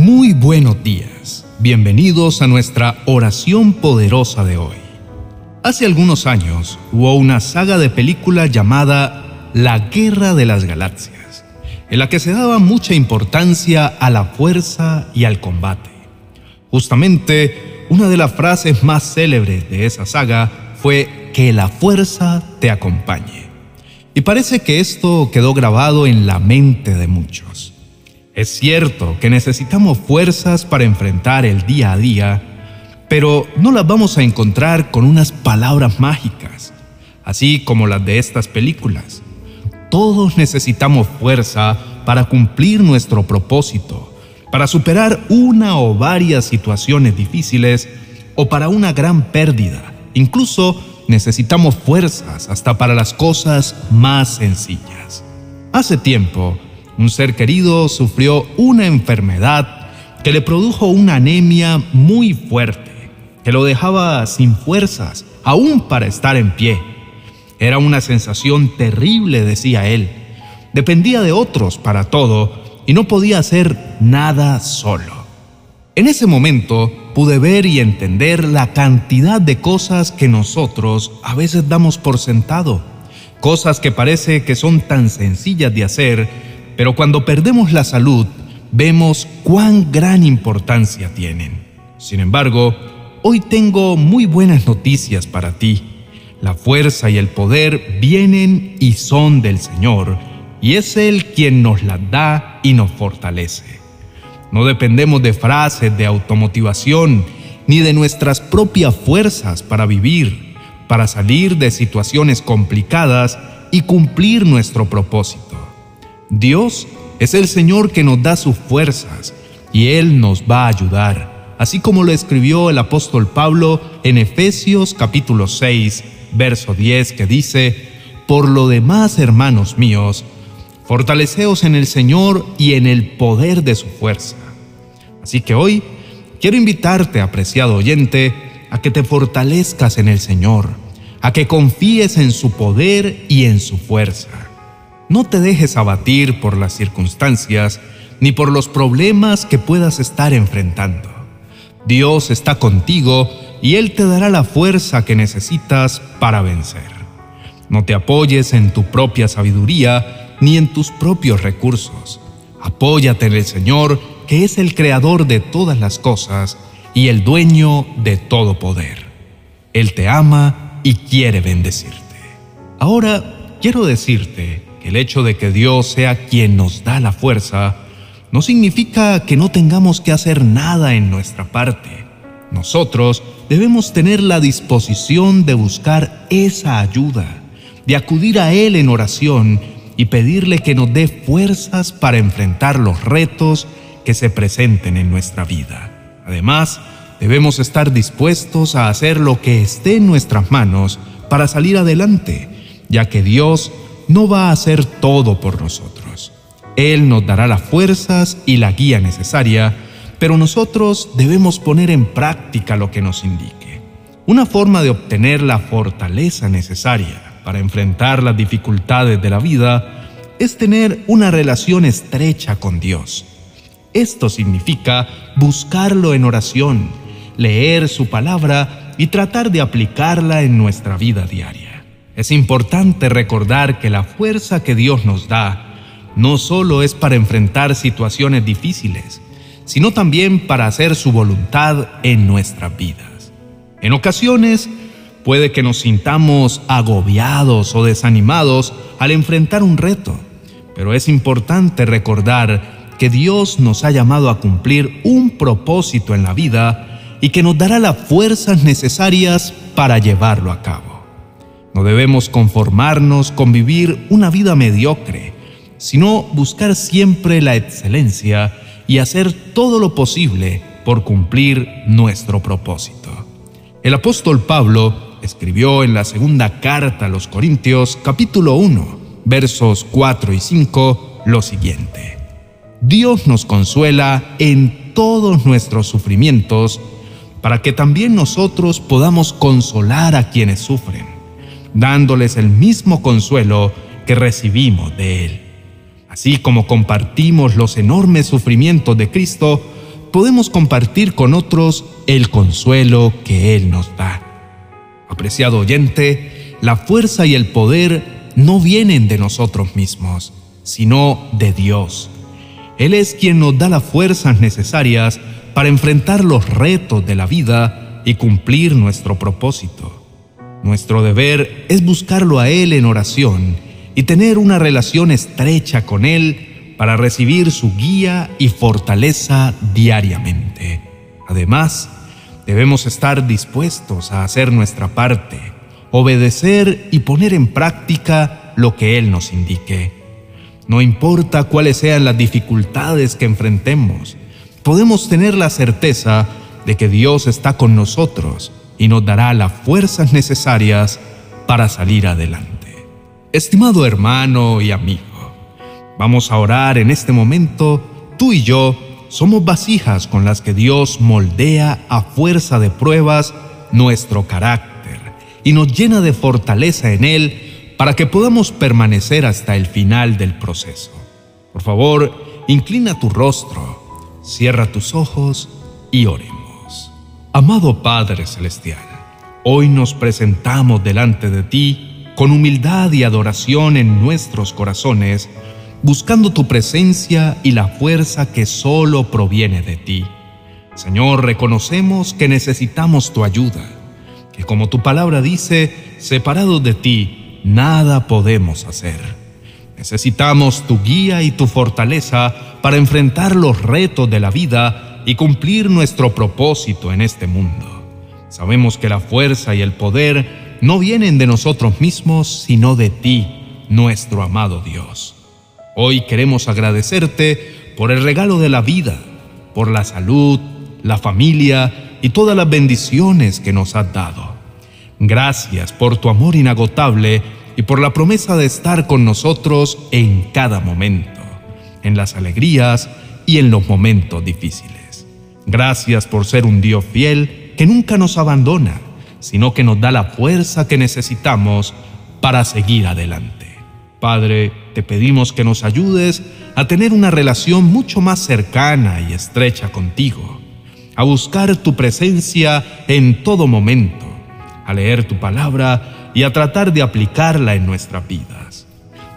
Muy buenos días. Bienvenidos a nuestra oración poderosa de hoy. Hace algunos años hubo una saga de película llamada La Guerra de las Galaxias, en la que se daba mucha importancia a la fuerza y al combate. Justamente, una de las frases más célebres de esa saga fue que la fuerza te acompañe. Y parece que esto quedó grabado en la mente de muchos. Es cierto que necesitamos fuerzas para enfrentar el día a día, pero no las vamos a encontrar con unas palabras mágicas, así como las de estas películas. Todos necesitamos fuerza para cumplir nuestro propósito, para superar una o varias situaciones difíciles o para una gran pérdida. Incluso necesitamos fuerzas hasta para las cosas más sencillas. Hace tiempo, un ser querido sufrió una enfermedad que le produjo una anemia muy fuerte, que lo dejaba sin fuerzas, aún para estar en pie. Era una sensación terrible, decía él. Dependía de otros para todo y no podía hacer nada solo. En ese momento pude ver y entender la cantidad de cosas que nosotros a veces damos por sentado, cosas que parece que son tan sencillas de hacer, pero cuando perdemos la salud, vemos cuán gran importancia tienen. Sin embargo, hoy tengo muy buenas noticias para ti. La fuerza y el poder vienen y son del Señor, y es Él quien nos las da y nos fortalece. No dependemos de frases de automotivación ni de nuestras propias fuerzas para vivir, para salir de situaciones complicadas y cumplir nuestro propósito. Dios es el Señor que nos da sus fuerzas y Él nos va a ayudar, así como lo escribió el apóstol Pablo en Efesios capítulo 6, verso 10, que dice, Por lo demás, hermanos míos, fortaleceos en el Señor y en el poder de su fuerza. Así que hoy quiero invitarte, apreciado oyente, a que te fortalezcas en el Señor, a que confíes en su poder y en su fuerza. No te dejes abatir por las circunstancias ni por los problemas que puedas estar enfrentando. Dios está contigo y Él te dará la fuerza que necesitas para vencer. No te apoyes en tu propia sabiduría ni en tus propios recursos. Apóyate en el Señor, que es el creador de todas las cosas y el dueño de todo poder. Él te ama y quiere bendecirte. Ahora quiero decirte que el hecho de que Dios sea quien nos da la fuerza no significa que no tengamos que hacer nada en nuestra parte. Nosotros debemos tener la disposición de buscar esa ayuda, de acudir a Él en oración y pedirle que nos dé fuerzas para enfrentar los retos que se presenten en nuestra vida. Además, debemos estar dispuestos a hacer lo que esté en nuestras manos para salir adelante, ya que Dios no va a hacer todo por nosotros. Él nos dará las fuerzas y la guía necesaria, pero nosotros debemos poner en práctica lo que nos indique. Una forma de obtener la fortaleza necesaria para enfrentar las dificultades de la vida es tener una relación estrecha con Dios. Esto significa buscarlo en oración, leer su palabra y tratar de aplicarla en nuestra vida diaria. Es importante recordar que la fuerza que Dios nos da no solo es para enfrentar situaciones difíciles, sino también para hacer su voluntad en nuestras vidas. En ocasiones, puede que nos sintamos agobiados o desanimados al enfrentar un reto, pero es importante recordar que Dios nos ha llamado a cumplir un propósito en la vida y que nos dará las fuerzas necesarias para llevarlo a cabo. No debemos conformarnos con vivir una vida mediocre, sino buscar siempre la excelencia y hacer todo lo posible por cumplir nuestro propósito. El apóstol Pablo escribió en la segunda carta a los Corintios capítulo 1, versos 4 y 5 lo siguiente. Dios nos consuela en todos nuestros sufrimientos para que también nosotros podamos consolar a quienes sufren dándoles el mismo consuelo que recibimos de Él. Así como compartimos los enormes sufrimientos de Cristo, podemos compartir con otros el consuelo que Él nos da. Apreciado oyente, la fuerza y el poder no vienen de nosotros mismos, sino de Dios. Él es quien nos da las fuerzas necesarias para enfrentar los retos de la vida y cumplir nuestro propósito. Nuestro deber es buscarlo a Él en oración y tener una relación estrecha con Él para recibir su guía y fortaleza diariamente. Además, debemos estar dispuestos a hacer nuestra parte, obedecer y poner en práctica lo que Él nos indique. No importa cuáles sean las dificultades que enfrentemos, podemos tener la certeza de que Dios está con nosotros y nos dará las fuerzas necesarias para salir adelante. Estimado hermano y amigo, vamos a orar en este momento. Tú y yo somos vasijas con las que Dios moldea a fuerza de pruebas nuestro carácter y nos llena de fortaleza en Él para que podamos permanecer hasta el final del proceso. Por favor, inclina tu rostro, cierra tus ojos y oremos. Amado Padre Celestial, hoy nos presentamos delante de ti con humildad y adoración en nuestros corazones, buscando tu presencia y la fuerza que solo proviene de ti. Señor, reconocemos que necesitamos tu ayuda, que como tu palabra dice, separados de ti, nada podemos hacer. Necesitamos tu guía y tu fortaleza para enfrentar los retos de la vida y cumplir nuestro propósito en este mundo. Sabemos que la fuerza y el poder no vienen de nosotros mismos, sino de ti, nuestro amado Dios. Hoy queremos agradecerte por el regalo de la vida, por la salud, la familia y todas las bendiciones que nos has dado. Gracias por tu amor inagotable y por la promesa de estar con nosotros en cada momento, en las alegrías y en los momentos difíciles. Gracias por ser un Dios fiel que nunca nos abandona, sino que nos da la fuerza que necesitamos para seguir adelante. Padre, te pedimos que nos ayudes a tener una relación mucho más cercana y estrecha contigo, a buscar tu presencia en todo momento a leer tu palabra y a tratar de aplicarla en nuestras vidas.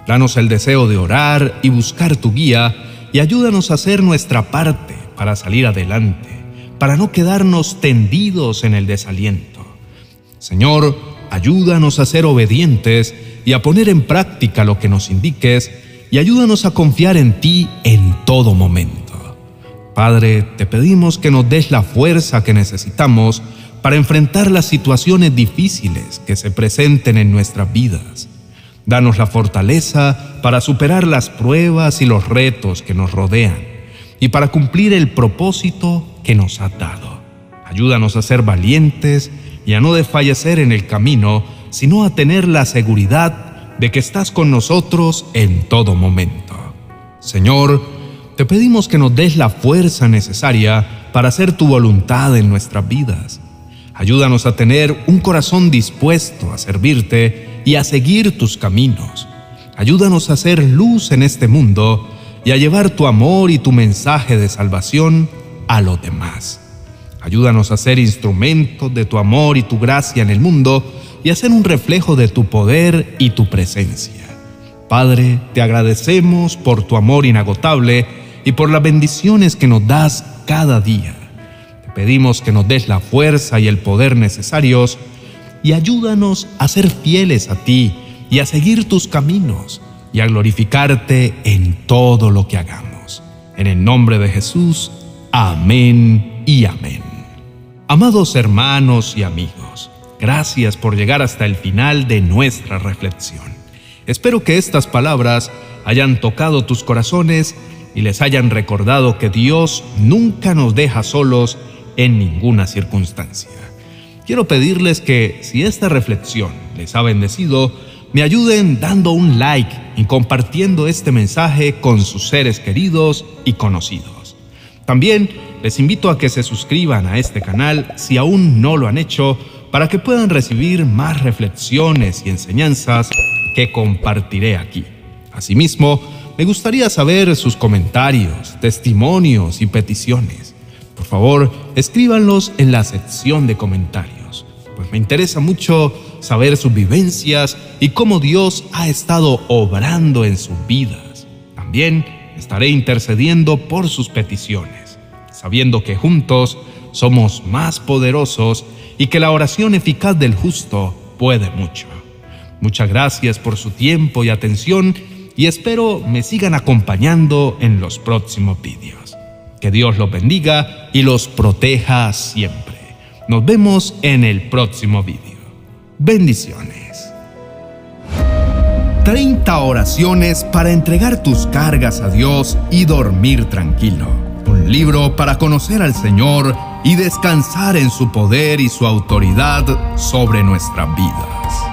Danos el deseo de orar y buscar tu guía y ayúdanos a hacer nuestra parte para salir adelante, para no quedarnos tendidos en el desaliento. Señor, ayúdanos a ser obedientes y a poner en práctica lo que nos indiques y ayúdanos a confiar en ti en todo momento. Padre, te pedimos que nos des la fuerza que necesitamos para enfrentar las situaciones difíciles que se presenten en nuestras vidas. Danos la fortaleza para superar las pruebas y los retos que nos rodean y para cumplir el propósito que nos ha dado. Ayúdanos a ser valientes y a no desfallecer en el camino, sino a tener la seguridad de que estás con nosotros en todo momento. Señor, te pedimos que nos des la fuerza necesaria para hacer tu voluntad en nuestras vidas Ayúdanos a tener un corazón dispuesto a servirte y a seguir tus caminos. Ayúdanos a ser luz en este mundo y a llevar tu amor y tu mensaje de salvación a los demás. Ayúdanos a ser instrumentos de tu amor y tu gracia en el mundo y a ser un reflejo de tu poder y tu presencia. Padre, te agradecemos por tu amor inagotable y por las bendiciones que nos das cada día. Pedimos que nos des la fuerza y el poder necesarios y ayúdanos a ser fieles a ti y a seguir tus caminos y a glorificarte en todo lo que hagamos. En el nombre de Jesús, amén y amén. Amados hermanos y amigos, gracias por llegar hasta el final de nuestra reflexión. Espero que estas palabras hayan tocado tus corazones y les hayan recordado que Dios nunca nos deja solos en ninguna circunstancia. Quiero pedirles que si esta reflexión les ha bendecido, me ayuden dando un like y compartiendo este mensaje con sus seres queridos y conocidos. También les invito a que se suscriban a este canal si aún no lo han hecho para que puedan recibir más reflexiones y enseñanzas que compartiré aquí. Asimismo, me gustaría saber sus comentarios, testimonios y peticiones. Por favor, escríbanlos en la sección de comentarios, pues me interesa mucho saber sus vivencias y cómo Dios ha estado obrando en sus vidas. También estaré intercediendo por sus peticiones, sabiendo que juntos somos más poderosos y que la oración eficaz del justo puede mucho. Muchas gracias por su tiempo y atención y espero me sigan acompañando en los próximos vídeos. Que Dios los bendiga y los proteja siempre. Nos vemos en el próximo vídeo. Bendiciones. 30 oraciones para entregar tus cargas a Dios y dormir tranquilo. Un libro para conocer al Señor y descansar en su poder y su autoridad sobre nuestras vidas.